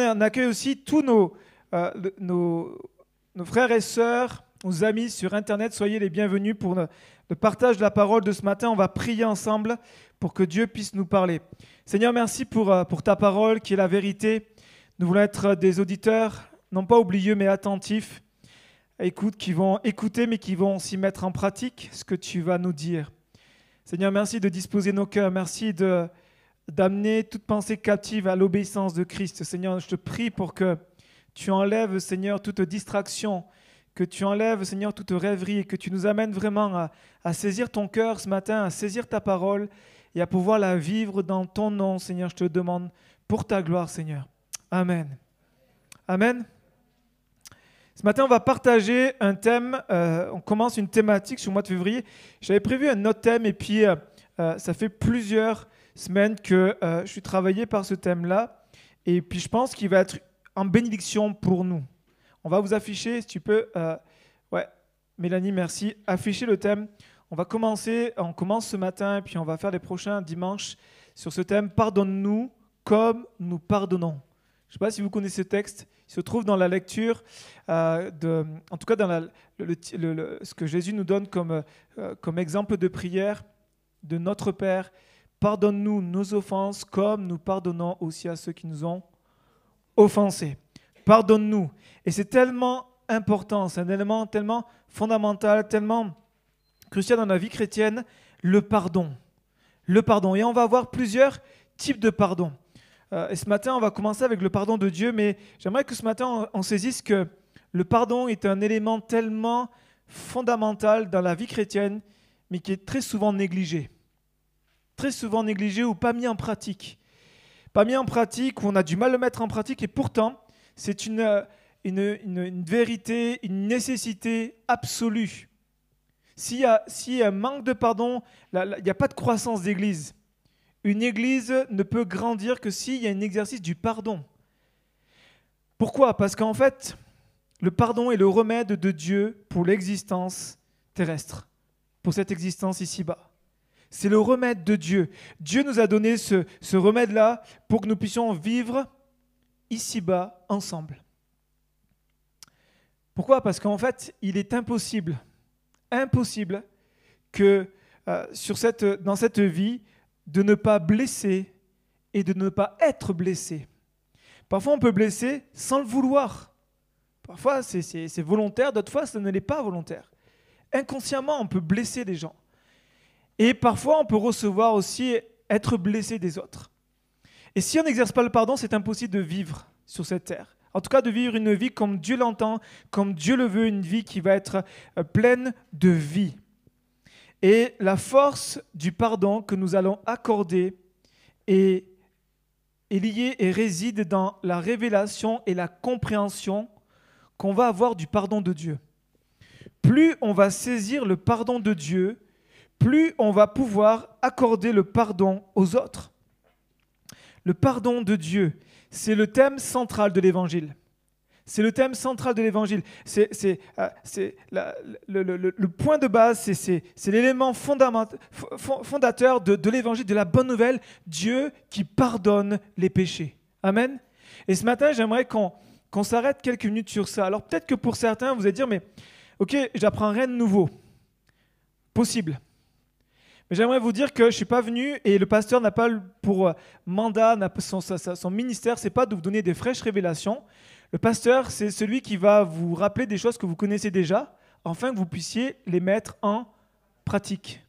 on, accueille aussi tous nos, euh, nos, frères et sœurs, nos amis sur Internet. Soyez les bienvenus pour le, partage de la parole de ce matin. On va prier ensemble pour que Dieu puisse nous parler. Seigneur, merci pour, euh, pour ta parole qui est la vérité. Nous voulons être des auditeurs, non pas oublieux, mais attentifs. Écoute, qui vont écouter, mais qui vont s'y mettre en pratique ce que tu vas nous dire. Seigneur, merci de disposer nos cœurs. Merci de, d'amener toute pensée captive à l'obéissance de Christ. Seigneur, je te prie pour que tu enlèves, Seigneur, toute distraction, que tu enlèves, Seigneur, toute rêverie et que tu nous amènes vraiment à, saisir ton cœur ce matin, à saisir ta parole et à pouvoir la vivre dans ton nom, Seigneur. Je te demande pour ta gloire, Seigneur. Amen. Amen. Ce matin, on va partager un thème. Euh, on commence une thématique sur le mois de février. J'avais prévu un autre thème et puis euh, euh, ça fait plusieurs semaine que euh, je suis travaillé par ce thème-là. Et puis je pense qu'il va être en bénédiction pour nous. On va vous afficher, si tu peux. Euh, ouais, Mélanie, merci. Afficher le thème. On va commencer, on commence ce matin, et puis on va faire les prochains dimanches sur ce thème. Pardonne-nous comme nous pardonnons. Je ne sais pas si vous connaissez ce texte. Il se trouve dans la lecture, euh, de, en tout cas dans la, ce que Jésus nous donne comme, comme exemple de prière de notre Père Pardonne-nous nos offenses comme nous pardonnons aussi à ceux qui nous ont offensés. Pardonne-nous. Et c'est tellement important, c'est un élément tellement fondamental, tellement crucial dans la vie chrétienne, le pardon. Le pardon. Et on va avoir plusieurs types de pardon. Euh, et ce matin, on va commencer avec le pardon de Dieu, mais j'aimerais que ce matin, on saisisse que le pardon est un élément tellement fondamental dans la vie chrétienne, mais qui est très souvent négligé très souvent négligé ou pas mis en pratique. Pas mis en pratique, ou on a du mal à le mettre en pratique, et pourtant, c'est une, une, vérité, une nécessité absolue. S'il y, a, y a un manque de pardon, il n'y a pas de croissance d'église. Une église ne peut grandir que s'il y a un exercice du pardon. Pourquoi? Parce qu'en fait, le pardon est le remède de Dieu pour l'existence terrestre, pour cette existence ici-bas. C'est le remède de Dieu. Dieu nous a donné ce, ce remède-là pour que nous puissions vivre ici-bas ensemble. Pourquoi? Parce qu'en fait, il est impossible, impossible que euh, sur cette, dans cette vie, de ne pas blesser et de ne pas être blessé. Parfois, on peut blesser sans le vouloir. Parfois, c'est volontaire, d'autres fois, ce ne l'est pas volontaire. Inconsciemment, on peut blesser des gens. Et parfois, on peut recevoir aussi être blessé des autres. Et si on n'exerce pas le pardon, c'est impossible de vivre sur cette terre. En tout cas, de vivre une vie comme Dieu l'entend, comme Dieu le veut, une vie qui va être euh, pleine de vie. Et la force du pardon que nous allons accorder est, est liée et réside dans la révélation et la compréhension qu'on va avoir du pardon de Dieu. Plus on va saisir le pardon de Dieu, plus on va pouvoir accorder le pardon aux autres. Le pardon de Dieu, c'est le thème central de l'Évangile. C'est le thème central de l'Évangile. C'est euh, le, point de base, c'est l'élément fondateur de, de l'Évangile, de la bonne nouvelle, Dieu qui pardonne les péchés. Amen. Et ce matin, j'aimerais qu'on s'arrête quelques minutes sur ça. Alors peut-être que pour certains, vous allez dire, mais ok, j'apprends rien de nouveau. Possible. Mais j'aimerais vous dire que je ne suis pas venu et le pasteur n'a pas pour euh, mandat, son, son ministère, c'est pas de vous donner des fraîches révélations. Le pasteur, c'est celui qui va vous rappeler des choses que vous connaissez déjà, afin que vous puissiez les mettre en pratique.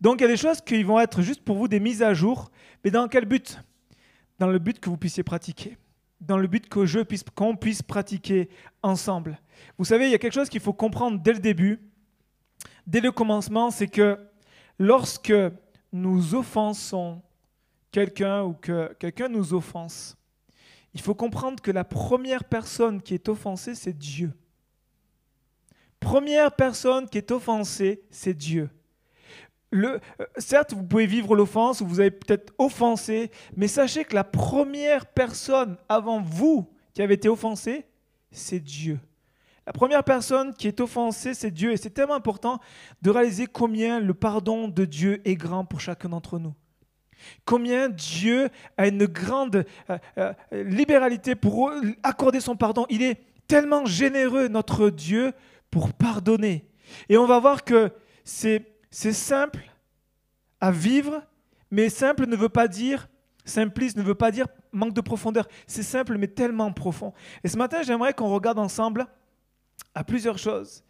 Donc il y a des choses qui vont être juste pour vous des mises à jour, mais dans quel but? Dans le but que vous puissiez pratiquer, dans le but qu'on puisse pratiquer ensemble. Vous savez, il y a quelque chose qu'il faut comprendre dès le début, dès le commencement, c'est que lorsque nous offensons quelqu'un ou que quelqu'un nous offense, il faut comprendre que la première personne qui est offensée, c'est Dieu. Première personne qui est offensée, c'est Dieu. Euh, certes, vous pouvez vivre l'offense ou vous avez peut-être offensé, mais sachez que la première personne avant vous qui avez été offensée, c'est Dieu. La première personne qui est offensée, c'est Dieu. Et c'est tellement important de réaliser combien le pardon de Dieu est grand pour chacun d'entre nous. Combien Dieu a une grande euh, euh, libéralité pour accorder son pardon. Il est tellement généreux, notre Dieu, pour pardonner. Et on va voir que c'est simple à vivre, mais simple ne veut pas dire, simpliste ne veut pas dire manque de profondeur. C'est simple, mais tellement profond. Et ce matin, j'aimerais qu'on regarde ensemble à plusieurs choses.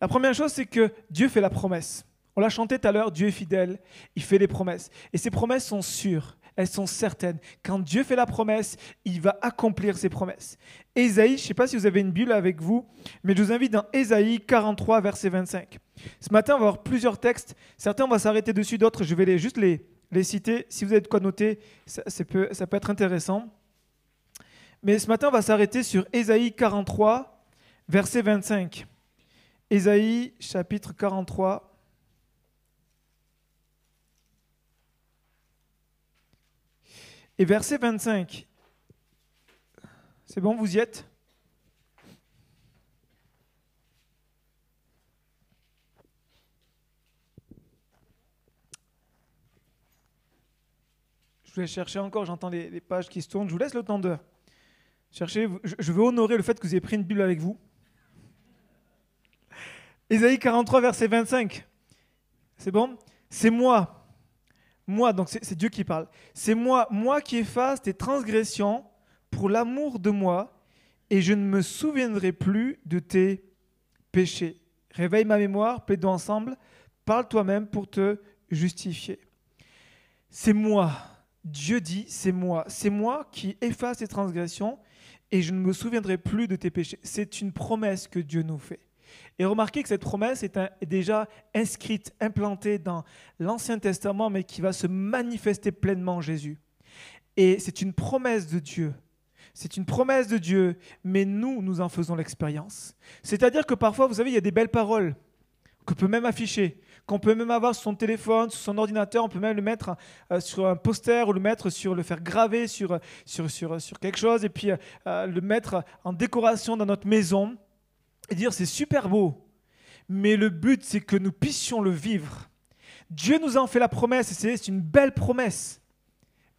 La première chose, c'est que Dieu fait la promesse. On l'a chanté tout à l'heure, Dieu est fidèle, il fait des promesses. Et ces promesses sont sûres, elles sont certaines. Quand Dieu fait la promesse, il va accomplir ses promesses. Ésaïe, je ne sais pas si vous avez une Bible avec vous, mais je vous invite dans Ésaïe 43, verset 25. Ce matin, on va voir plusieurs textes. Certains, on va s'arrêter dessus, d'autres, je vais les, juste les, les citer. Si vous avez de quoi noter, ça, peut, ça peut être intéressant. Mais ce matin, on va s'arrêter sur Ésaïe 43, verset 25. Ésaïe chapitre 43. Et verset 25. C'est bon, vous y êtes? Je vais chercher encore, j'entends les, pages qui se tournent. Je vous laisse le temps de chercher. Je veux honorer le fait que vous ayez pris une Bible avec vous. Ésaïe 43, verset 25. C'est bon? C'est moi. Moi, donc c'est Dieu qui parle. C'est moi, moi qui efface tes transgressions pour l'amour de moi, et je ne me souviendrai plus de tes péchés. Réveille ma mémoire, plaidons ensemble, parle toi-même pour te justifier. C'est moi. Dieu dit, c'est moi. C'est moi qui efface tes transgressions et je ne me souviendrai plus de tes péchés. C'est une promesse que Dieu nous fait. Et remarquez que cette promesse est, déjà inscrite, implantée dans l'Ancien Testament, mais qui va se manifester pleinement en Jésus. Et c'est une promesse de Dieu. C'est une promesse de Dieu, mais nous, nous en faisons l'expérience. C'est-à-dire que parfois, vous savez, il y a des belles paroles qu'on peut même afficher, qu'on peut même avoir sur son téléphone, sur son ordinateur, on peut même le mettre euh, sur un poster ou le mettre sur le faire graver sur, sur, sur, sur quelque chose et puis euh, le mettre en décoration dans notre maison et dire c'est super beau, mais le but c'est que nous puissions le vivre. Dieu nous en fait la promesse et c'est une belle promesse.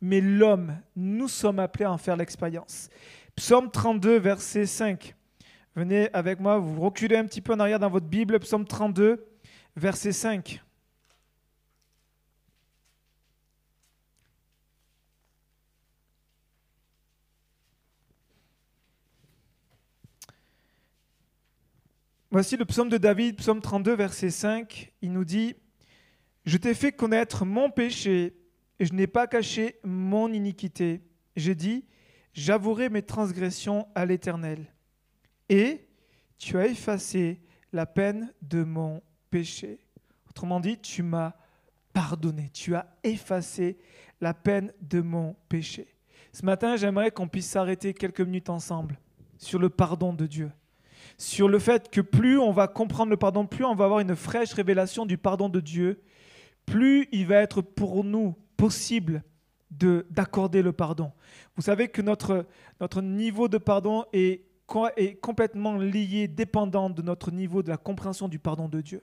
Mais l'homme, nous sommes appelés à en faire l'expérience. Psaume 32, verset 5. Venez avec moi, vous reculez un petit peu en arrière dans votre Bible, psaume 32, verset 5. Voici le psaume de David, psaume 32, verset 5. Il nous dit, Je t'ai fait connaître mon péché et je n'ai pas caché mon iniquité. J'ai dit, j'avouerai mes transgressions à l'Éternel et tu as effacé la peine de mon péché. Autrement dit, tu m'as pardonné, tu as effacé la peine de mon péché. Ce matin, j'aimerais qu'on puisse s'arrêter quelques minutes ensemble sur le pardon de Dieu, sur le fait que plus on va comprendre le pardon, plus on va avoir une fraîche révélation du pardon de Dieu, plus il va être pour nous possible d'accorder le pardon. Vous savez que notre, notre niveau de pardon est est complètement lié, dépendant de notre niveau de la compréhension du pardon de Dieu.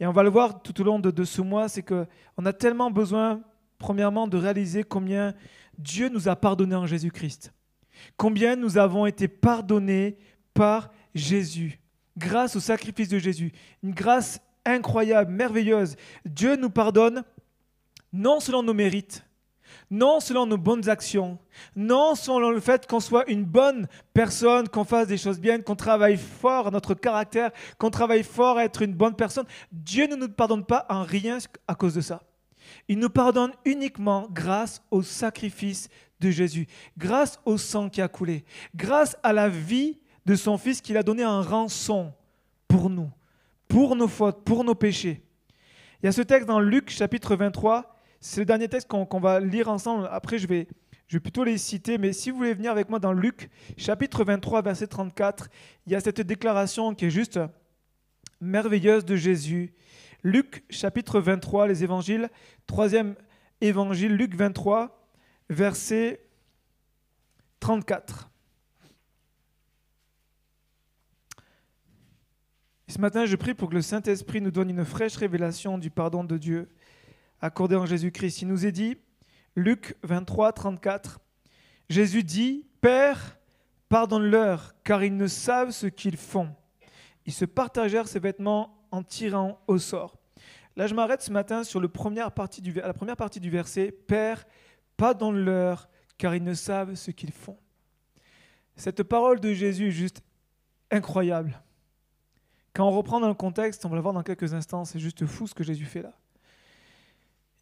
Et on va le voir tout au long de, ce mois, c'est qu'on a tellement besoin, premièrement, de réaliser combien Dieu nous a pardonné en Jésus-Christ. Combien nous avons été pardonnés par Jésus, grâce au sacrifice de Jésus. Une grâce incroyable, merveilleuse. Dieu nous pardonne non selon nos mérites, non selon nos bonnes actions, non selon le fait qu'on soit une bonne personne, qu'on fasse des choses bien, qu'on travaille fort à notre caractère, qu'on travaille fort à être une bonne personne. Dieu ne nous pardonne pas en rien à cause de ça. Il nous pardonne uniquement grâce au sacrifice de Jésus, grâce au sang qui a coulé, grâce à la vie de son Fils qu'il a donné en rançon pour nous, pour nos fautes, pour nos péchés. Il y a ce texte dans Luc chapitre 23 c'est le dernier texte qu'on va lire ensemble. Après, je vais, je vais plutôt les citer. Mais si vous voulez venir avec moi dans Luc, chapitre 23, verset 34, il y a cette déclaration qui est juste merveilleuse de Jésus. Luc, chapitre 23, les évangiles, troisième évangile, Luc 23, verset 34. Ce matin, je prie pour que le Saint-Esprit nous donne une fraîche révélation du pardon de Dieu accordé en Jésus-Christ. Il nous est dit, Luc 23, 34. Jésus dit, Père, pardonne-leur, car ils ne savent ce qu'ils font. Ils se partagèrent ses vêtements en tirant au sort. Là, je m'arrête ce matin sur le du, la première partie du verset, Père, pardonne-leur, car ils ne savent ce qu'ils font. Cette parole de Jésus est juste incroyable. Quand on reprend dans le contexte, on va le voir dans quelques instants, c'est juste fou ce que Jésus fait là.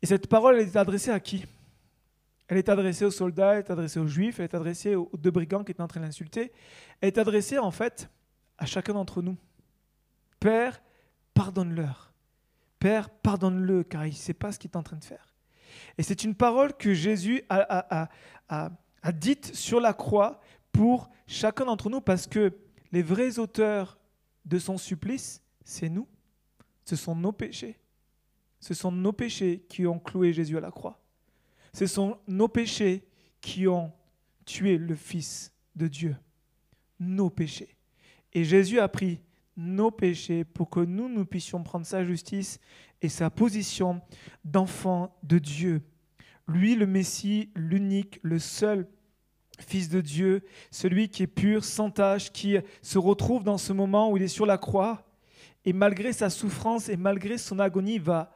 Et cette parole, elle est adressée à qui? Elle est adressée aux soldats, elle est adressée aux juifs, elle est adressée aux deux brigands qui étaient en train d'insulter. Elle est adressée en fait à chacun d'entre nous. Père, pardonne-leur. Père, pardonne-le, car il ne sait pas ce qu'il est en train de faire. Et c'est une parole que Jésus a, a dite sur la croix pour chacun d'entre nous, parce que les vrais auteurs de son supplice, c'est nous. Ce sont nos péchés. Ce sont nos péchés qui ont cloué Jésus à la croix. Ce sont nos péchés qui ont tué le Fils de Dieu. Nos péchés. Et Jésus a pris nos péchés pour que nous, nous puissions prendre sa justice et sa position d'enfant de Dieu. Lui, le Messie, l'unique, le seul Fils de Dieu, celui qui est pur, sans tache, qui se retrouve dans ce moment où il est sur la croix, et malgré sa souffrance et malgré son agonie, va,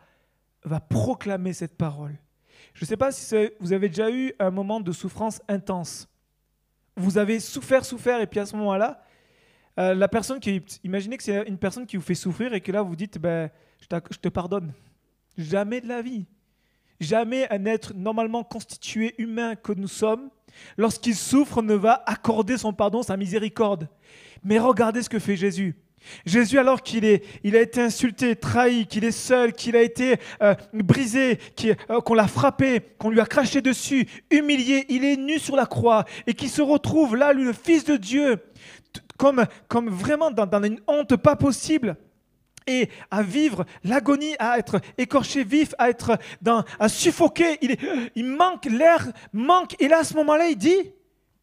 va proclamer cette parole. Je ne sais pas si vous avez déjà eu un moment de souffrance intense. Vous avez souffert, souffert, et puis à ce moment-là, euh, la personne qui, imaginez que c'est une personne qui vous fait souffrir et que là vous dites, ben, je te pardonne. Jamais de la vie. Jamais un être normalement constitué humain que nous sommes, lorsqu'il souffre, ne va accorder son pardon, sa miséricorde. Mais regardez ce que fait Jésus. Jésus, alors qu'il est, il a été insulté, trahi, qu'il est seul, qu'il a été euh, brisé, euh, qu'on l'a frappé, qu'on lui a craché dessus, humilié, il est nu sur la croix et qui se retrouve là, le Fils de Dieu, comme, comme vraiment dans une honte pas possible et à vivre l'agonie, à être écorché vif, à être dans, à suffoquer. Il, il manque l'air, manque. Et là, à ce moment-là, il dit,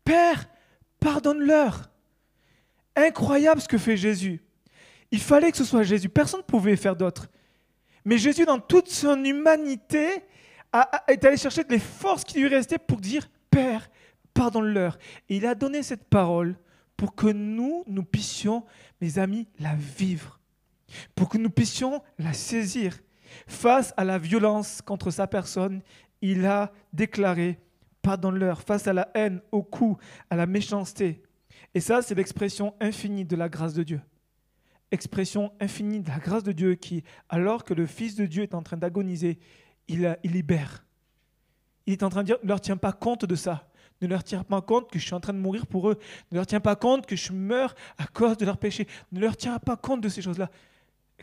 Père, pardonne-leur. Incroyable ce que fait Jésus. Il fallait que ce soit Jésus. Personne ne pouvait faire d'autre. Mais Jésus, dans toute son humanité, est allé chercher les forces qui lui restaient pour dire, Père, pardonne-leur. Et il a donné cette parole pour que nous, nous puissions, mes amis, la vivre pour que nous puissions la saisir. Face à la violence contre sa personne, il a déclaré pardonne-leur. Face à la haine, au coup, à la méchanceté. Et ça, c'est l'expression infinie de la grâce de Dieu. Expression infinie de la grâce de Dieu qui, alors que le Fils de Dieu est en train d'agoniser, il, libère. Il est en train de dire, ne leur tiens pas compte de ça. Ne leur tiens pas compte que je suis en train de mourir pour eux. Ne leur tiens pas compte que je meurs à cause de leurs péchés. Ne leur tiens pas compte de ces choses-là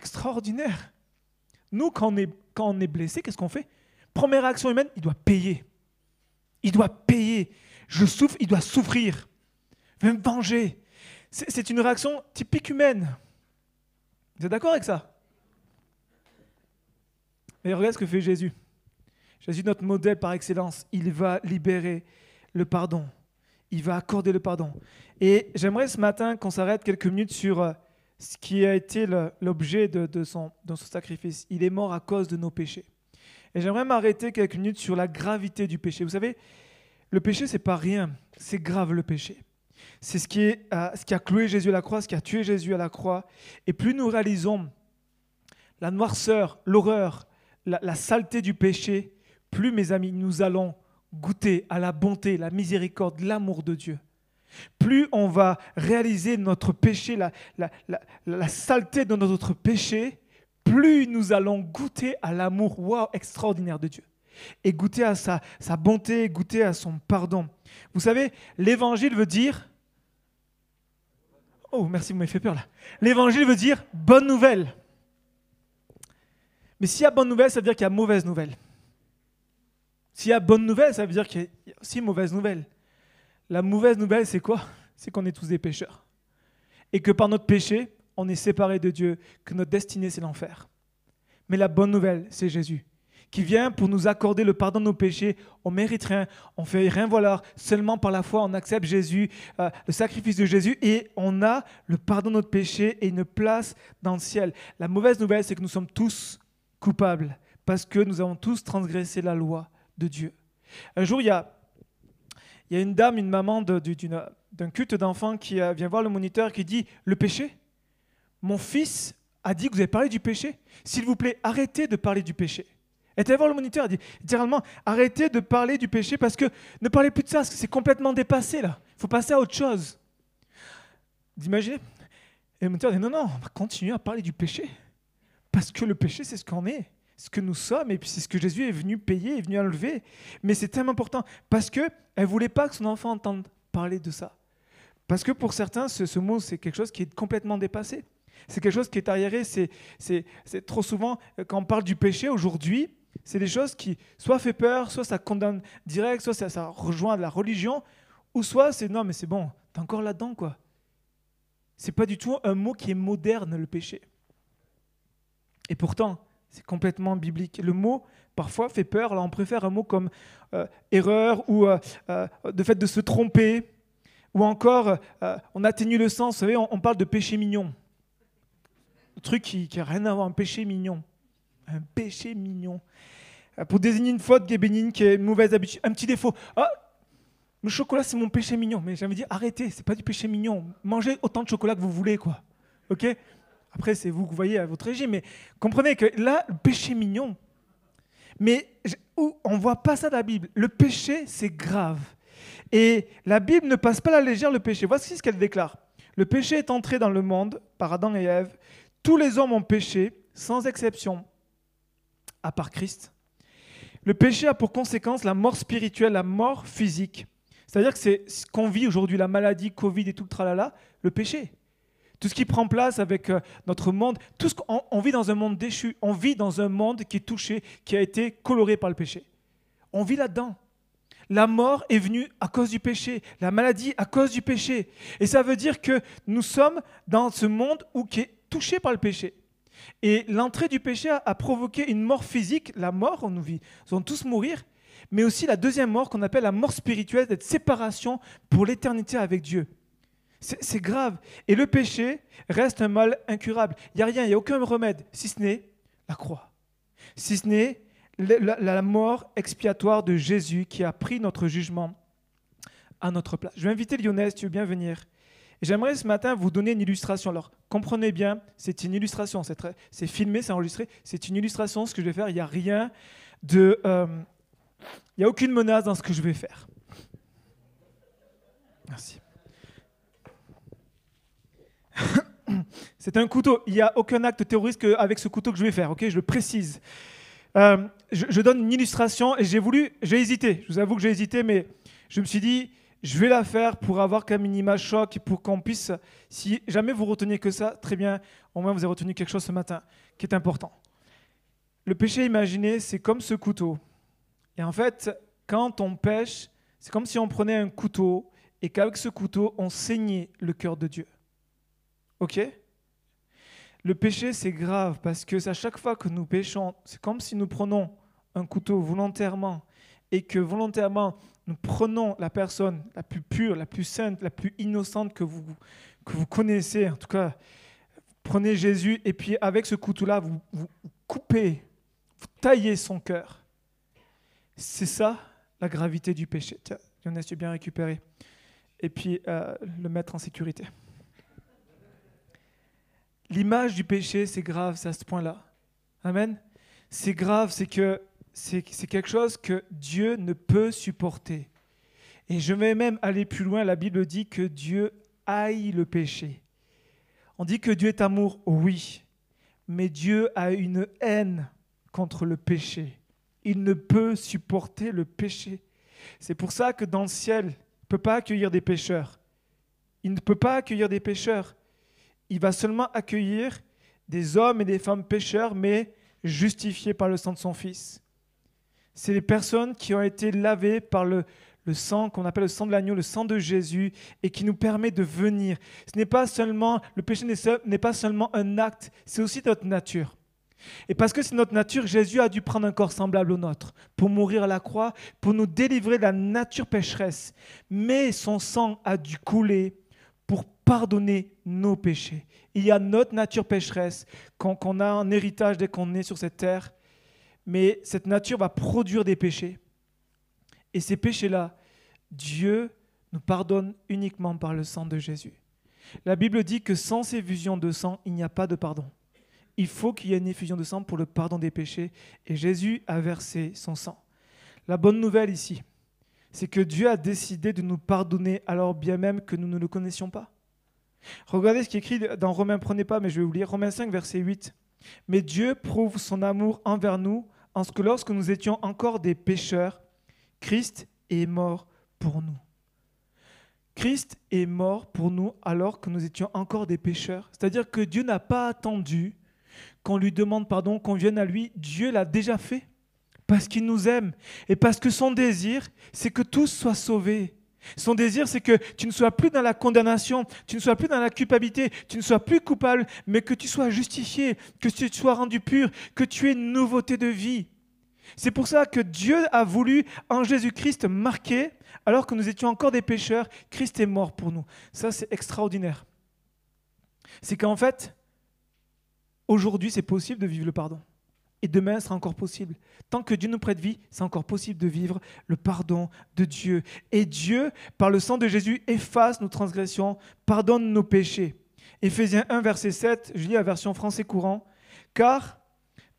extraordinaire. Nous, quand on est, quand on est blessé, qu'est-ce qu'on fait? Première réaction humaine, il doit payer. Il doit payer. Je souffre, il doit souffrir. Il va me venger. C'est une réaction typique humaine. Vous êtes d'accord avec ça? Mais regarde ce que fait Jésus. Jésus, notre modèle par excellence, il va libérer le pardon. Il va accorder le pardon. Et j'aimerais ce matin qu'on s'arrête quelques minutes sur euh, ce qui a été l'objet de, son, sacrifice. Il est mort à cause de nos péchés. Et j'aimerais m'arrêter quelques minutes sur la gravité du péché. Vous savez, le péché, c'est pas rien. C'est grave le péché. C'est ce, qui euh, a cloué Jésus à la croix, ce qui a tué Jésus à la croix. Et plus nous réalisons la noirceur, l'horreur, la saleté du péché, plus, mes amis, nous allons goûter à la bonté, la miséricorde, l'amour de Dieu. Plus on va réaliser notre péché, la, saleté de notre péché, plus nous allons goûter à l'amour wow, extraordinaire de Dieu. Et goûter à sa, sa bonté, goûter à son pardon. Vous savez, l'évangile veut dire... Oh, merci, vous m'avez fait peur là. L'évangile veut dire bonne nouvelle. Mais s'il y a bonne nouvelle, ça veut dire qu'il y a mauvaise nouvelle. S'il y a bonne nouvelle, ça veut dire qu'il y a aussi mauvaise nouvelle. La mauvaise nouvelle, c'est quoi? C'est qu'on est tous des pécheurs. Et que par notre péché, on est séparés de Dieu, que notre destinée, c'est l'enfer. Mais la bonne nouvelle, c'est Jésus, qui vient pour nous accorder le pardon de nos péchés. On mérite rien, on fait rien valoir. Seulement par la foi, on accepte Jésus, euh, le sacrifice de Jésus, et on a le pardon de notre péché et une place dans le ciel. La mauvaise nouvelle, c'est que nous sommes tous coupables, parce que nous avons tous transgressé la loi de Dieu. Un jour, il y a, il y a une dame, une maman d'un culte d'enfants qui euh, vient voir le moniteur qui dit Le péché Mon fils a dit que vous avez parlé du péché. S'il vous plaît, arrêtez de parler du péché. Elle était voir le moniteur, elle dit littéralement arrêtez de parler du péché parce que ne parlez plus de ça, parce que c'est complètement dépassé là. Il faut passer à autre chose. Vous imaginez? Et le moniteur dit non, non, on va continuer à parler du péché. Parce que le péché, c'est ce qu'on est, ce que nous sommes, et puis c'est ce que Jésus est venu payer, est venu enlever. Mais c'est tellement important parce qu'elle ne voulait pas que son enfant entende parler de ça. Parce que pour certains, ce, mot, c'est quelque chose qui est complètement dépassé. C'est quelque chose qui est arriéré. C'est trop souvent, quand on parle du péché aujourd'hui, c'est des choses qui soit fait peur, soit ça condamne direct, soit ça, ça rejoint la religion, ou soit c'est non, mais c'est bon, t'es encore là-dedans, quoi. C'est pas du tout un mot qui est moderne, le péché. Et pourtant, c'est complètement biblique. Le mot, parfois, fait peur. On préfère un mot comme euh, erreur ou de euh, euh, fait de se tromper. Ou encore, on atténue le sens. Vous savez, on, parle de péché mignon. Un truc qui n'a rien à voir, un péché mignon. Un péché mignon. Pour désigner une faute bénigne, qui est une mauvaise habitude, un petit défaut. Ah, le chocolat, c'est mon péché mignon. Mais j'avais dit, arrêtez, c'est pas du péché mignon. Mangez autant de chocolat que vous voulez, quoi. OK? Après, c'est vous que vous voyez à votre régime, mais comprenez que là, le péché mignon. Mais on ne voit pas ça dans la Bible. Le péché, c'est grave. Et la Bible ne passe pas la légère le péché. Voici ce qu'elle déclare. Le péché est entré dans le monde par Adam et Ève. Tous les hommes ont péché, sans exception, à part Christ. Le péché a pour conséquence la mort spirituelle, la mort physique. C'est-à-dire que c'est ce qu'on vit aujourd'hui, la maladie, Covid et tout le tralala, le péché tout ce qui prend place avec euh, notre monde, tout ce qu'on on vit dans un monde déchu, on vit dans un monde qui est touché, qui a été coloré par le péché. On vit là-dedans. La mort est venue à cause du péché, la maladie à cause du péché. Et ça veut dire que nous sommes dans ce monde qui est touché par le péché. Et l'entrée du péché a, provoqué une mort physique, la mort, on nous vit, nous allons tous mourir, mais aussi la deuxième mort qu'on appelle la mort spirituelle, cette séparation pour l'éternité avec Dieu. C'est grave. Et le péché reste un mal incurable. Il n'y a rien, il n'y a aucun remède, si ce n'est la croix. Si ce n'est la, mort expiatoire de Jésus qui a pris notre jugement à notre place. Je vais inviter Lyonnaise, tu veux bien venir. J'aimerais ce matin vous donner une illustration. Alors, comprenez bien, c'est une illustration, c'est filmé, c'est enregistré, c'est une illustration, ce que je vais faire. Il n'y a rien de... Euh, il n'y a aucune menace dans ce que je vais faire. Merci. C'est un couteau. Il n'y a aucun acte terroriste avec ce couteau que je vais faire, ok? Je le précise. Euh, je, donne une illustration et j'ai voulu, j'ai hésité. Je vous avoue que j'ai hésité, mais je me suis dit, je vais la faire pour avoir comme une image choc, pour qu'on puisse, si jamais vous retenez que ça, très bien, au moins vous avez retenu quelque chose ce matin qui est important. Le péché imaginé, c'est comme ce couteau. Et en fait, quand on pêche, c'est comme si on prenait un couteau et qu'avec ce couteau, on saignait le cœur de Dieu. OK? Le péché, c'est grave parce que à chaque fois que nous péchons, c'est comme si nous prenons un couteau volontairement et que volontairement nous prenons la personne la plus pure, la plus sainte, la plus innocente que vous, que vous connaissez, en tout cas, prenez Jésus et puis avec ce couteau-là, vous, coupez, vous taillez son cœur. C'est ça la gravité du péché. Tiens, Jonas, tu bien récupéré. Et puis euh, le mettre en sécurité. L'image du péché, c'est grave, c'est à ce point-là. Amen. C'est grave, c'est que c'est quelque chose que Dieu ne peut supporter. Et je vais même aller plus loin. La Bible dit que Dieu haït le péché. On dit que Dieu est amour, oui, mais Dieu a une haine contre le péché. Il ne peut supporter le péché. C'est pour ça que dans le ciel, il ne peut pas accueillir des pécheurs. Il ne peut pas accueillir des pécheurs il va seulement accueillir des hommes et des femmes pécheurs, mais justifiés par le sang de son Fils. C'est les personnes qui ont été lavées par le, sang qu'on appelle le sang de l'agneau, le sang de Jésus, et qui nous permet de venir. Ce n'est pas seulement, le péché n'est pas seulement un acte, c'est aussi notre nature. Et parce que c'est notre nature, Jésus a dû prendre un corps semblable au nôtre pour mourir à la croix, pour nous délivrer de la nature pécheresse. Mais son sang a dû couler pardonner nos péchés. Il y a notre nature pécheresse qu'on a en héritage dès qu'on est sur cette terre, mais cette nature va produire des péchés. Et ces péchés-là, Dieu nous pardonne uniquement par le sang de Jésus. La Bible dit que sans ces effusions de sang, il n'y a pas de pardon. Il faut qu'il y ait une effusion de sang pour le pardon des péchés. Et Jésus a versé son sang. La bonne nouvelle ici, c'est que Dieu a décidé de nous pardonner alors bien même que nous ne le connaissions pas. Regardez ce qui est écrit dans Romains, prenez pas, mais je vais vous lire. Romains 5, verset 8. Mais Dieu prouve son amour envers nous en ce que lorsque nous étions encore des pécheurs, Christ est mort pour nous. Christ est mort pour nous alors que nous étions encore des pécheurs. C'est-à-dire que Dieu n'a pas attendu qu'on lui demande pardon, qu'on vienne à lui. Dieu l'a déjà fait parce qu'il nous aime et parce que son désir, c'est que tous soient sauvés. Son désir, c'est que tu ne sois plus dans la condamnation, tu ne sois plus dans la culpabilité, tu ne sois plus coupable, mais que tu sois justifié, que tu sois rendu pur, que tu aies une nouveauté de vie. C'est pour ça que Dieu a voulu en Jésus-Christ marquer, alors que nous étions encore des pécheurs, Christ est mort pour nous. Ça, c'est extraordinaire. C'est qu'en fait, aujourd'hui, c'est possible de vivre le pardon. Et demain sera encore possible. Tant que Dieu nous prête vie, c'est encore possible de vivre le pardon de Dieu. Et Dieu, par le sang de Jésus, efface nos transgressions, pardonne nos péchés. Éphésiens 1, verset 7, je lis la version français courant. Car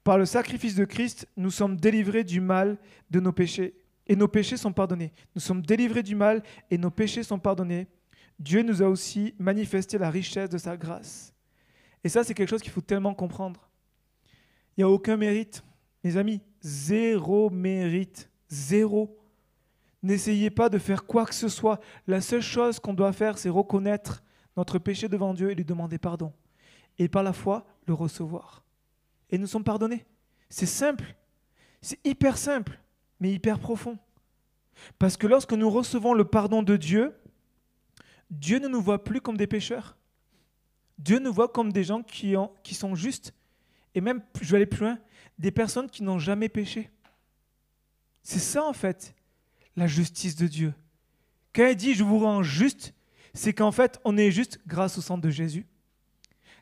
par le sacrifice de Christ, nous sommes délivrés du mal de nos péchés. Et nos péchés sont pardonnés. Nous sommes délivrés du mal et nos péchés sont pardonnés. Dieu nous a aussi manifesté la richesse de sa grâce. Et ça, c'est quelque chose qu'il faut tellement comprendre. Il n'y a aucun mérite. Mes amis, zéro mérite. Zéro. N'essayez pas de faire quoi que ce soit. La seule chose qu'on doit faire, c'est reconnaître notre péché devant Dieu et lui demander pardon. Et par la foi, le recevoir. Et nous sommes pardonnés. C'est simple. C'est hyper simple, mais hyper profond. Parce que lorsque nous recevons le pardon de Dieu, Dieu ne nous voit plus comme des pécheurs. Dieu nous voit comme des gens qui, ont, qui sont justes et même, je vais aller plus loin, des personnes qui n'ont jamais péché. C'est ça en fait, la justice de Dieu. Quand il dit je vous rends juste, c'est qu'en fait on est juste grâce au sang de Jésus,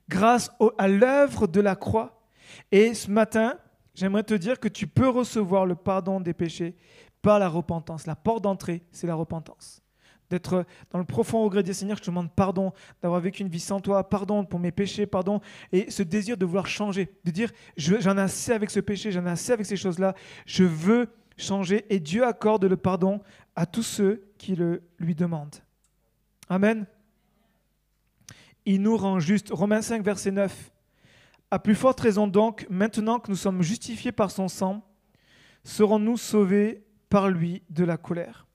grâce à l'œuvre de la croix. Et ce matin, j'aimerais te dire que tu peux recevoir le pardon des péchés par la repentance. La porte d'entrée, c'est la repentance d'être dans le profond regret du Seigneur, je te demande pardon d'avoir vécu une vie sans toi, pardon pour mes péchés, pardon, et ce désir de vouloir changer, de dire j'en ai assez avec ce péché, j'en ai assez avec ces choses-là, je veux changer, et Dieu accorde le pardon à tous ceux qui le lui demandent. Amen. Il nous rend juste. Romains 5, verset 9. À plus forte raison donc, maintenant que nous sommes justifiés par son sang, serons-nous sauvés par lui de la colère?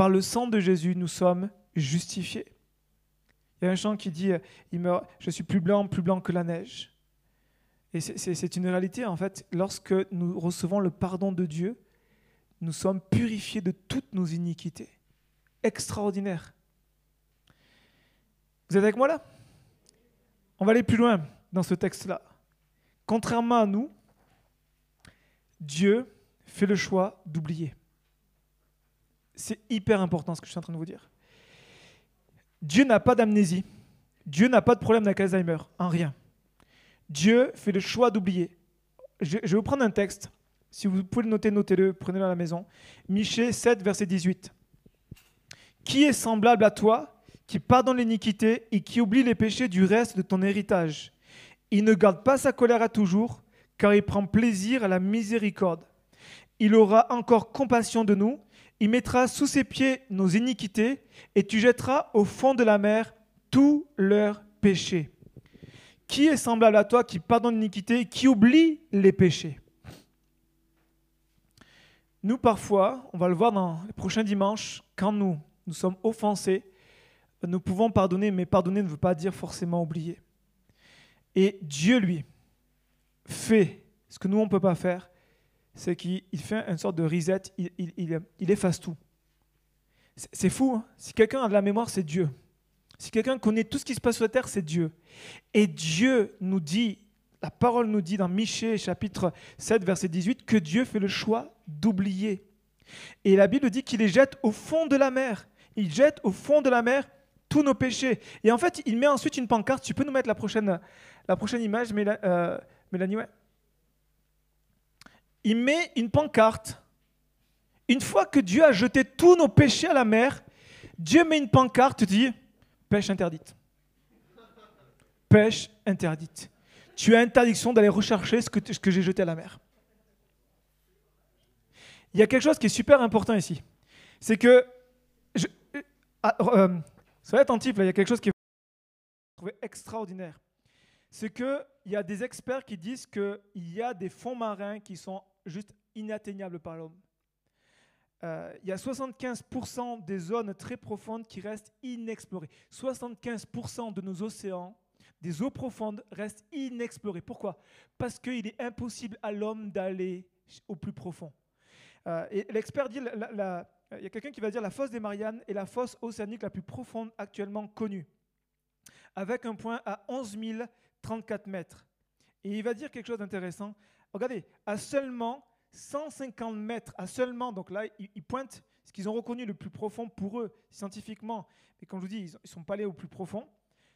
Par le sang de Jésus, nous sommes justifiés. Il y a un chant qui dit meurt, Je suis plus blanc, plus blanc que la neige. Et c'est une réalité, en fait. Lorsque nous recevons le pardon de Dieu, nous sommes purifiés de toutes nos iniquités. Extraordinaire. Vous êtes avec moi là? On va aller plus loin dans ce texte-là. Contrairement à nous, Dieu fait le choix d'oublier. C'est hyper important ce que je suis en train de vous dire. Dieu n'a pas d'amnésie. Dieu n'a pas de problème avec Alzheimer, en rien. Dieu fait le choix d'oublier. Je, vais vous prendre un texte. Si vous pouvez le noter, notez-le, prenez-le à la maison. Michée 7, verset 18. Qui est semblable à toi, qui pardonne l'iniquité et qui oublie les péchés du reste de ton héritage? Il ne garde pas sa colère à toujours, car il prend plaisir à la miséricorde. Il aura encore compassion de nous il mettra sous ses pieds nos iniquités, et tu jetteras au fond de la mer tous leurs péchés. Qui est semblable à toi qui pardonne l'iniquité, qui oublie les péchés? Nous, parfois, on va le voir dans les prochains dimanches, quand nous, nous sommes offensés, nous pouvons pardonner, mais pardonner ne veut pas dire forcément oublier. Et Dieu, lui, fait ce que nous, on ne peut pas faire, c'est qu'il fait une sorte de reset, il, efface tout. C'est fou, hein. si quelqu'un a de la mémoire, c'est Dieu. Si quelqu'un connaît tout ce qui se passe sur la terre, c'est Dieu. Et Dieu nous dit, la parole nous dit dans Michée chapitre 7 verset 18 que Dieu fait le choix d'oublier. Et la Bible dit qu'il les jette au fond de la mer. Il jette au fond de la mer tous nos péchés. Et en fait, il met ensuite une pancarte. Tu peux nous mettre la prochaine, la prochaine image, euh, Mélanie, ouais il met une pancarte. Une fois que Dieu a jeté tous nos péchés à la mer, Dieu met une pancarte, dit pêche interdite. Pêche interdite. Tu as interdiction d'aller rechercher ce que, j'ai jeté à la mer. Il y a quelque chose qui est super important ici. C'est que, je, ah, euh, soyez attentifs, là, il y a quelque chose qui est extraordinaire. C'est qu'il y a des experts qui disent qu'il y a des fonds marins qui sont juste inatteignables par l'homme. Euh, il y a 75% des zones très profondes qui restent inexplorées. 75% de nos océans, des eaux profondes, restent inexplorées. Pourquoi? Parce qu'il est impossible à l'homme d'aller au plus profond. Euh, et l'expert dit, il y a quelqu'un qui va dire la fosse des Mariannes est la fosse océanique la plus profonde actuellement connue, avec un point à 11 034 mètres. Et il va dire quelque chose d'intéressant. Regardez, à seulement 150 mètres, à seulement, donc là, ils, pointent ce qu'ils ont reconnu le plus profond pour eux, scientifiquement, mais comme je vous dis, ils ne sont pas allés au plus profond,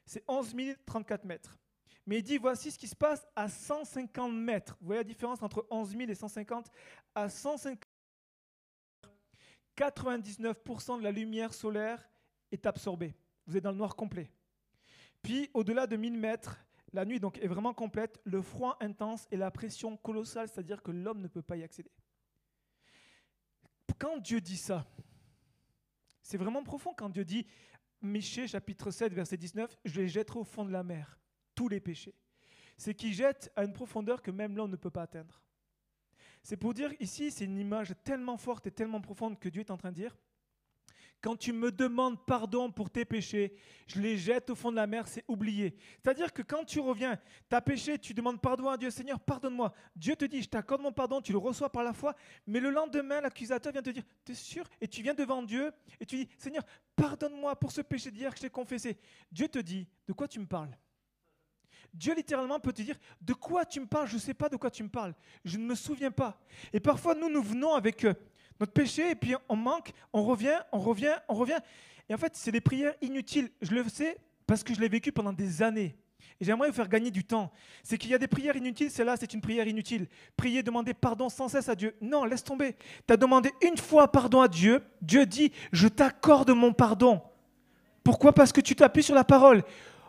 c'est 11 034 mètres. Mais il dit, voici ce qui se passe à 150 mètres. Vous voyez la différence entre 11 000 et 150 À 150 99% de la lumière solaire est absorbée. Vous êtes dans le noir complet. Puis, au-delà de 1000 mètres, la nuit donc est vraiment complète, le froid intense et la pression colossale, c'est-à-dire que l'homme ne peut pas y accéder. Quand Dieu dit ça, c'est vraiment profond quand Dieu dit, Michée chapitre 7, verset 19, je les jetterai au fond de la mer, tous les péchés. C'est qu'il jette à une profondeur que même l'homme ne peut pas atteindre. C'est pour dire ici, c'est une image tellement forte et tellement profonde que Dieu est en train de dire, quand tu me demandes pardon pour tes péchés, je les jette au fond de la mer, c'est oublié. C'est-à-dire que quand tu reviens, tu as péché, tu demandes pardon à Dieu, Seigneur, pardonne-moi. Dieu te dit, je t'accorde mon pardon, tu le reçois par la foi, mais le lendemain, l'accusateur vient te dire, tu es sûr? Et tu viens devant Dieu et tu dis, Seigneur, pardonne-moi pour ce péché d'hier que j'ai confessé. Dieu te dit, de quoi tu me parles? Dieu littéralement peut te dire, de quoi tu me parles? Je ne sais pas de quoi tu me parles. Je ne me souviens pas. Et parfois, nous, nous venons avec euh, notre péché et puis on manque, on revient, on revient, on revient. Et en fait, c'est des prières inutiles. Je le sais parce que je l'ai vécu pendant des années. Et j'aimerais vous faire gagner du temps. C'est qu'il y a des prières inutiles, celle-là, c'est une prière inutile. Prier, demander pardon sans cesse à Dieu. Non, laisse tomber. Tu as demandé une fois pardon à Dieu. Dieu dit, je t'accorde mon pardon. Pourquoi? Parce que tu t'appuies sur la parole.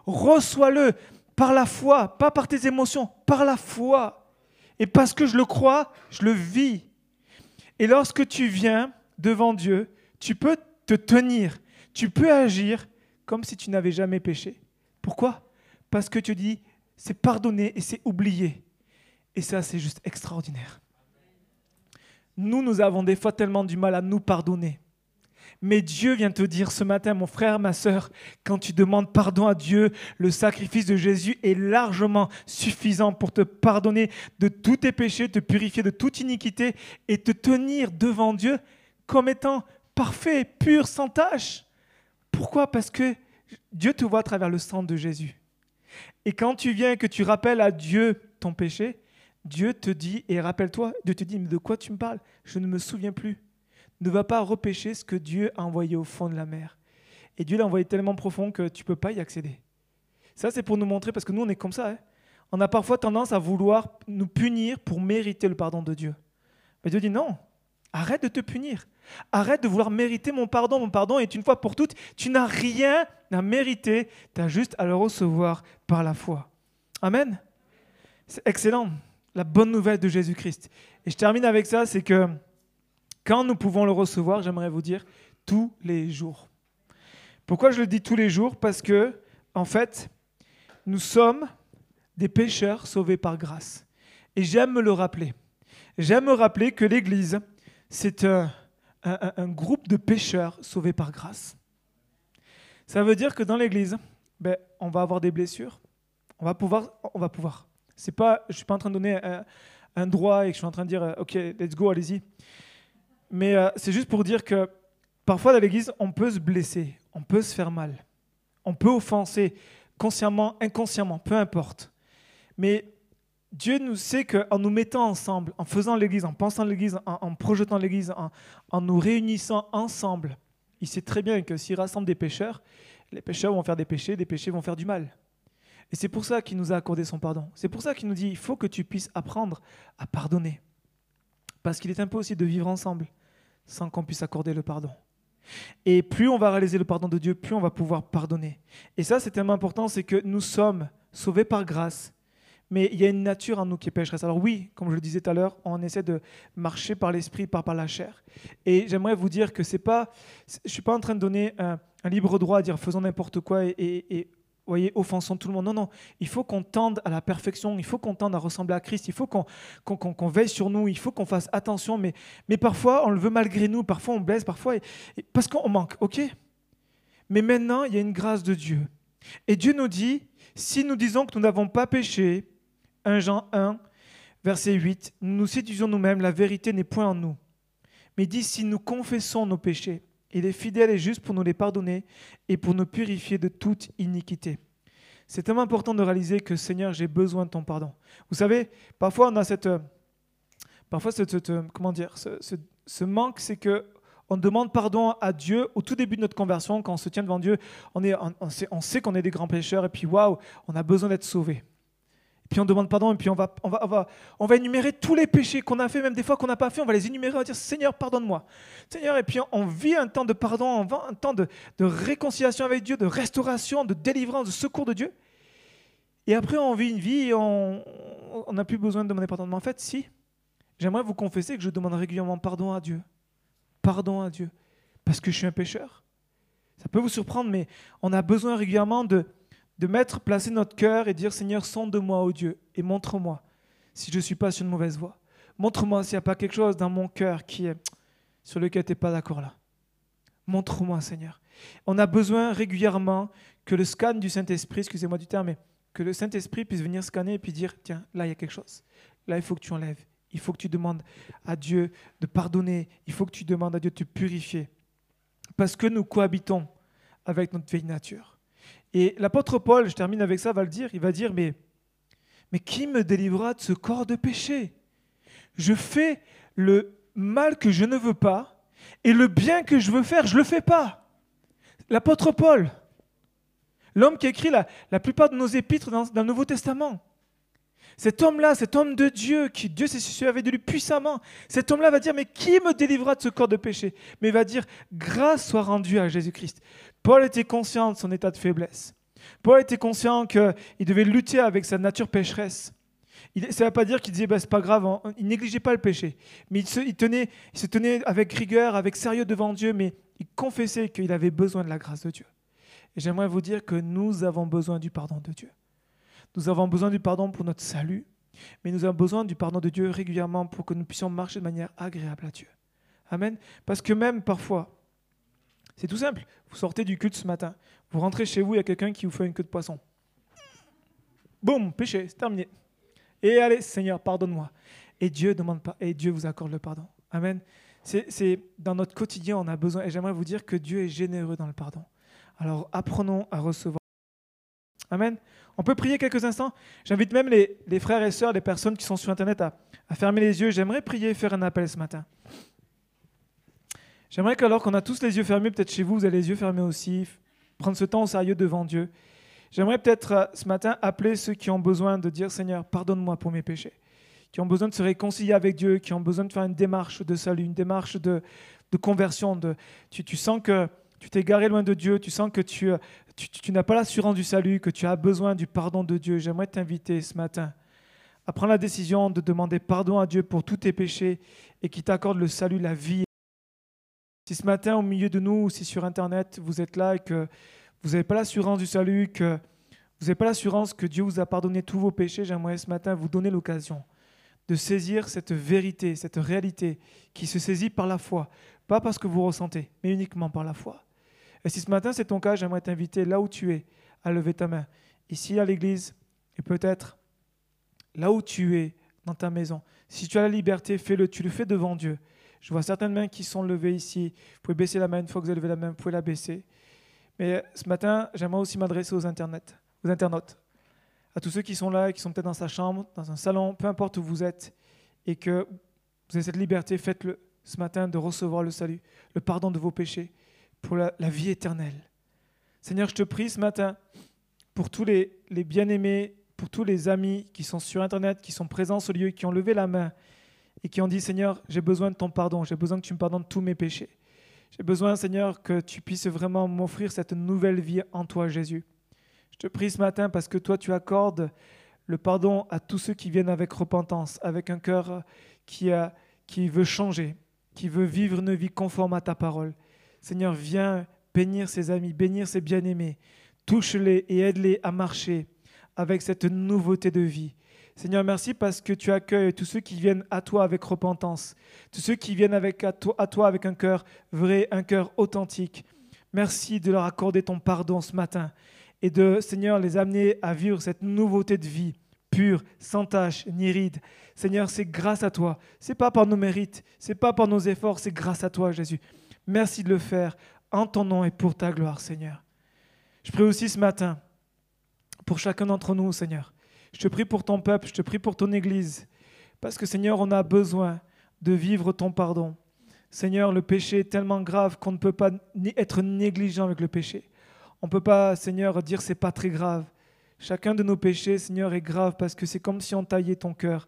Reçois-le par la foi, pas par tes émotions, par la foi. Et parce que je le crois, je le vis. Et lorsque tu viens devant Dieu, tu peux te tenir, tu peux agir comme si tu n'avais jamais péché. Pourquoi? Parce que tu dis, c'est pardonné et c'est oublié. Et ça, c'est juste extraordinaire. Nous, nous avons des fois tellement du mal à nous pardonner. Mais Dieu vient te dire ce matin, mon frère, ma soeur, quand tu demandes pardon à Dieu, le sacrifice de Jésus est largement suffisant pour te pardonner de tous tes péchés, te purifier de toute iniquité et te tenir devant Dieu comme étant parfait, pur, sans tache. Pourquoi? Parce que Dieu te voit à travers le sang de Jésus. Et quand tu viens et que tu rappelles à Dieu ton péché, Dieu te dit, et rappelle-toi, Dieu te dit, mais de quoi tu me parles? Je ne me souviens plus ne va pas repêcher ce que Dieu a envoyé au fond de la mer. Et Dieu l'a envoyé tellement profond que tu ne peux pas y accéder. Ça, c'est pour nous montrer, parce que nous, on est comme ça. Hein. On a parfois tendance à vouloir nous punir pour mériter le pardon de Dieu. Mais Dieu dit non, arrête de te punir. Arrête de vouloir mériter mon pardon. Mon pardon est une fois pour toutes. Tu n'as rien à mériter. Tu as juste à le recevoir par la foi. Amen. C'est excellent. La bonne nouvelle de Jésus-Christ. Et je termine avec ça, c'est que quand nous pouvons le recevoir, j'aimerais vous dire tous les jours. Pourquoi je le dis tous les jours? Parce que, en fait, nous sommes des pécheurs sauvés par grâce. Et j'aime me le rappeler. J'aime me rappeler que l'Église, c'est un, groupe de pécheurs sauvés par grâce. Ça veut dire que dans l'Église, ben, on va avoir des blessures. On va pouvoir. On va pouvoir. C'est pas, je ne suis pas en train de donner un, un, droit et que je suis en train de dire, OK, let's go, allez-y. Mais euh, c'est juste pour dire que parfois dans l'Église, on peut se blesser, on peut se faire mal, on peut offenser consciemment, inconsciemment, peu importe. Mais Dieu nous sait qu'en nous mettant ensemble, en faisant l'Église, en pensant l'Église, en, projetant l'Église, en, en, nous réunissant ensemble, il sait très bien que s'il rassemble des pécheurs, les pécheurs vont faire des péchés, des péchés vont faire du mal. Et c'est pour ça qu'il nous a accordé son pardon. C'est pour ça qu'il nous dit, il faut que tu puisses apprendre à pardonner. Parce qu'il est impossible de vivre ensemble sans qu'on puisse accorder le pardon. Et plus on va réaliser le pardon de Dieu, plus on va pouvoir pardonner. Et ça, c'est tellement important, c'est que nous sommes sauvés par grâce, mais il y a une nature en nous qui est pécheresse. Alors oui, comme je le disais tout à l'heure, on essaie de marcher par l'esprit, pas par la chair. Et j'aimerais vous dire que c'est pas, suis pas en train de donner un, libre droit à dire faisons n'importe quoi et, voyez, offensons tout le monde. Non, non, il faut qu'on tende à la perfection, il faut qu'on tende à ressembler à Christ, il faut qu'on veille sur nous, il faut qu'on fasse attention, mais, mais parfois on le veut malgré nous, parfois on blesse, parfois parce qu'on manque, ok? Mais maintenant, il y a une grâce de Dieu. Et Dieu nous dit, si nous disons que nous n'avons pas péché, 1 Jean 1, verset 8, nous nous séduisons nous-mêmes, la vérité n'est point en nous. Mais il dit, si nous confessons nos péchés, il est fidèle et juste pour nous les pardonner et pour nous purifier de toute iniquité. C'est tellement important de réaliser que Seigneur, j'ai besoin de ton pardon. Vous savez, parfois on a cette, parfois cette, comment dire, ce, manque, c'est que on demande pardon à Dieu au tout début de notre conversion, quand on se tient devant Dieu, on sait qu'on est des grands pécheurs et puis waouh, on a besoin d'être sauvé puis on demande pardon, et puis on va, on va, on va, on va énumérer tous les péchés qu'on a fait, même des fois qu'on n'a pas fait, on va les énumérer, on va dire Seigneur, pardonne-moi. Seigneur, et puis on vit un temps de pardon, on vit un temps de, réconciliation avec Dieu, de restauration, de délivrance, de secours de Dieu. Et après, on vit une vie et on n'a plus besoin de demander pardon. Mais en fait, si, j'aimerais vous confesser que je demande régulièrement pardon à Dieu. Pardon à Dieu. Parce que je suis un pécheur. Ça peut vous surprendre, mais on a besoin régulièrement de, de mettre, placer notre cœur et dire Seigneur, sonde-moi, ô Dieu, et montre-moi si je ne suis pas sur une mauvaise voie. Montre-moi s'il n'y a pas quelque chose dans mon cœur qui est sur lequel tu n'es pas d'accord là. Montre-moi, Seigneur. On a besoin régulièrement que le scan du Saint-Esprit, excusez-moi du terme, mais que le Saint-Esprit puisse venir scanner et puis dire tiens, là, il y a quelque chose. Là, il faut que tu enlèves. Il faut que tu demandes à Dieu de pardonner. Il faut que tu demandes à Dieu de te purifier. Parce que nous cohabitons avec notre vieille nature. Et l'apôtre Paul, je termine avec ça, va le dire, il va dire, mais, qui me délivrera de ce corps de péché? Je fais le mal que je ne veux pas, et le bien que je veux faire, je ne le fais pas. L'apôtre Paul, l'homme qui écrit la, plupart de nos épîtres dans le Nouveau Testament. Cet homme-là, cet homme de Dieu, qui Dieu s'est servi de lui puissamment, cet homme-là va dire, mais qui me délivrera de ce corps de péché? Mais il va dire, grâce soit rendue à Jésus-Christ. Paul était conscient de son état de faiblesse. Paul était conscient qu'il devait lutter avec sa nature pécheresse. ça ne veut pas dire qu'il disait, bah, c'est pas grave, hein. il négligeait pas le péché. Mais il se, tenait, il se tenait avec rigueur, avec sérieux devant Dieu, mais il confessait qu'il avait besoin de la grâce de Dieu. Et j'aimerais vous dire que nous avons besoin du pardon de Dieu. Nous avons besoin du pardon pour notre salut, mais nous avons besoin du pardon de Dieu régulièrement pour que nous puissions marcher de manière agréable à Dieu. Amen. Parce que même parfois, c'est tout simple. Vous sortez du culte ce matin, vous rentrez chez vous, il y a quelqu'un qui vous fait une queue de poisson. Boum, péché, c'est terminé. Et allez, Seigneur, pardonne-moi. Et Dieu demande pas, et Dieu vous accorde le pardon. Amen. C'est dans notre quotidien, on a besoin, et j'aimerais vous dire que Dieu est généreux dans le pardon. Alors apprenons à recevoir. Amen. On peut prier quelques instants. J'invite même les, frères et sœurs, les personnes qui sont sur Internet à, fermer les yeux. J'aimerais prier et faire un appel ce matin. J'aimerais qu'alors qu'on a tous les yeux fermés, peut-être chez vous, vous avez les yeux fermés aussi, prendre ce temps au sérieux devant Dieu. J'aimerais peut-être euh, ce matin appeler ceux qui ont besoin de dire Seigneur, pardonne-moi pour mes péchés, qui ont besoin de se réconcilier avec Dieu, qui ont besoin de faire une démarche de salut, une démarche de, conversion. De, tu, sens que tu t'es garé loin de Dieu, tu sens que tu, euh, tu, tu n'as pas l'assurance du salut, que tu as besoin du pardon de Dieu. J'aimerais t'inviter ce matin à prendre la décision de demander pardon à Dieu pour tous tes péchés et qui t'accorde le salut, la vie si ce matin, au milieu de nous, ou si sur Internet, vous êtes là et que vous n'avez pas l'assurance du salut, que vous n'avez pas l'assurance que Dieu vous a pardonné tous vos péchés, j'aimerais ce matin vous donner l'occasion de saisir cette vérité, cette réalité qui se saisit par la foi, pas parce que vous ressentez, mais uniquement par la foi. Et si ce matin c'est ton cas, j'aimerais t'inviter là où tu es à lever ta main, ici à l'église, et peut-être là où tu es dans ta maison. Si tu as la liberté, fais-le, tu le fais devant Dieu. Je vois certaines mains qui sont levées ici. Vous pouvez baisser la main une fois que vous avez levé la main, vous pouvez la baisser. Mais ce matin, j'aimerais aussi m'adresser aux, aux internautes, à tous ceux qui sont là, qui sont peut-être dans sa chambre, dans un salon, peu importe où vous êtes, et que vous avez cette liberté, faites-le ce matin de recevoir le salut, le pardon de vos péchés pour la, vie éternelle. Seigneur, je te prie ce matin pour tous les, bien-aimés, pour tous les amis qui sont sur Internet, qui sont présents ce lieu, qui ont levé la main et qui ont dit, Seigneur, j'ai besoin de ton pardon, j'ai besoin que tu me pardonnes tous mes péchés. J'ai besoin, Seigneur, que tu puisses vraiment m'offrir cette nouvelle vie en toi, Jésus. Je te prie ce matin parce que toi, tu accordes le pardon à tous ceux qui viennent avec repentance, avec un cœur qui, a, qui veut changer, qui veut vivre une vie conforme à ta parole. Seigneur, viens bénir ses amis, bénir ses bien-aimés. Touche-les et aide-les à marcher avec cette nouveauté de vie. Seigneur, merci parce que tu accueilles tous ceux qui viennent à toi avec repentance, tous ceux qui viennent avec à, toi, à toi avec un cœur vrai, un cœur authentique. Merci de leur accorder ton pardon ce matin et de, Seigneur, les amener à vivre cette nouveauté de vie pure, sans tache ni ride. Seigneur, c'est grâce à toi. C'est pas par nos mérites, c'est pas par nos efforts, c'est grâce à toi, Jésus. Merci de le faire en ton nom et pour ta gloire, Seigneur. Je prie aussi ce matin pour chacun d'entre nous, Seigneur. Je te prie pour ton peuple, je te prie pour ton Église, parce que Seigneur, on a besoin de vivre ton pardon. Seigneur, le péché est tellement grave qu'on ne peut pas être négligent avec le péché. On ne peut pas, Seigneur, dire c'est pas très grave. Chacun de nos péchés, Seigneur, est grave parce que c'est comme si on taillait ton cœur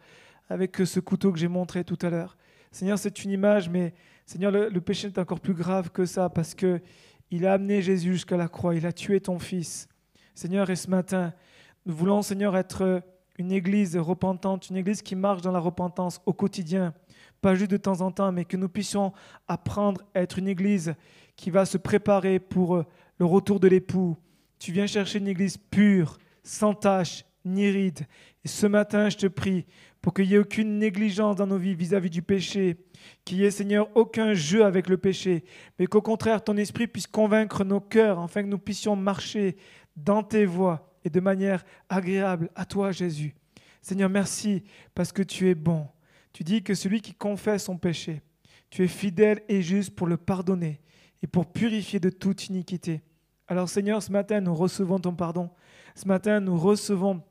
avec ce couteau que j'ai montré tout à l'heure. Seigneur, c'est une image, mais Seigneur, le, péché est encore plus grave que ça parce que il a amené Jésus jusqu'à la croix, il a tué ton fils. Seigneur, et ce matin, nous voulons, Seigneur, être une église repentante, une église qui marche dans la repentance au quotidien, pas juste de temps en temps, mais que nous puissions apprendre à être une église qui va se préparer pour le retour de l'époux. Tu viens chercher une église pure, sans tache ni ride. Et ce matin, je te prie pour qu'il n'y ait aucune négligence dans nos vies vis-à-vis du péché, qu'il n'y ait, Seigneur, aucun jeu avec le péché, mais qu'au contraire, ton esprit puisse convaincre nos cœurs, afin que nous puissions marcher dans tes voies et de manière agréable à toi, Jésus. Seigneur, merci parce que tu es bon. Tu dis que celui qui confesse son péché, tu es fidèle et juste pour le pardonner et pour purifier de toute iniquité. Alors Seigneur, ce matin, nous recevons ton pardon. Ce matin, nous recevons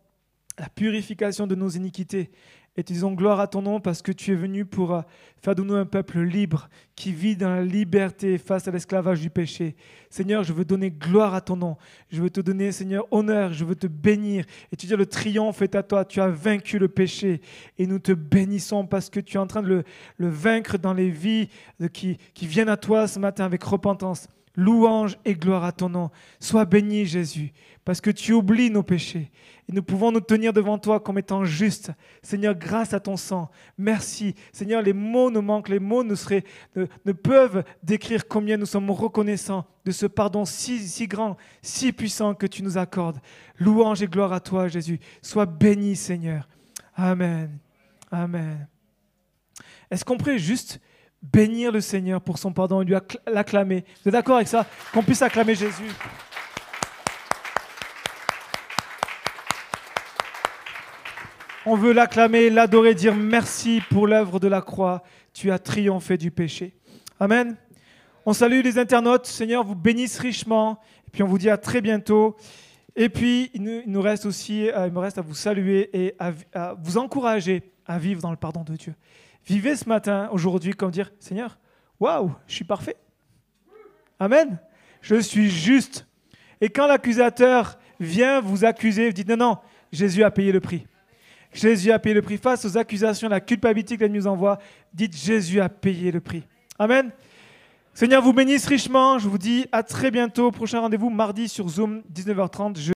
la purification de nos iniquités et disons gloire à ton nom parce que tu es venu pour euh, faire de nous un peuple libre qui vit dans la liberté face à l'esclavage du péché. Seigneur, je veux donner gloire à ton nom. Je veux te donner, Seigneur, honneur. Je veux te bénir. Et tu dis, le triomphe est à toi. Tu as vaincu le péché. Et nous te bénissons parce que tu es en train de le, vaincre dans les vies qui viennent à toi ce matin avec repentance. Louange et gloire à ton nom. Sois béni, Jésus, parce que tu oublies nos péchés. Et nous pouvons nous tenir devant toi comme étant justes. Seigneur, grâce à ton sang, merci. Seigneur, les mots nous manquent, les mots ne, seraient, ne, peuvent décrire combien nous sommes reconnaissants de ce pardon si, grand, si puissant que tu nous accordes. Louange et gloire à toi, Jésus. Sois béni, Seigneur. Amen. Amen. Est-ce qu'on pourrait juste bénir le Seigneur pour son pardon et lui l'acclamer. Vous êtes d'accord avec ça? Qu'on puisse acclamer Jésus. On veut l'acclamer, l'adorer, dire merci pour l'œuvre de la croix. Tu as triomphé du péché. Amen. On salue les internautes. Seigneur vous bénisse richement. Et puis on vous dit à très bientôt. Et puis il nous reste aussi, euh, il me reste à vous saluer et à vous encourager à vivre dans le pardon de Dieu. Vivez ce matin, aujourd'hui, comme dire Seigneur, waouh, je suis parfait. Amen. Je suis juste. Et quand l'accusateur vient vous accuser, vous dites non, non, Jésus a payé le prix. Jésus a payé le prix. Face aux accusations, la culpabilité qu'elle nous envoie, dites Jésus a payé le prix. Amen. Seigneur vous bénisse richement. Je vous dis à très bientôt. Prochain rendez-vous mardi sur Zoom, 19h30.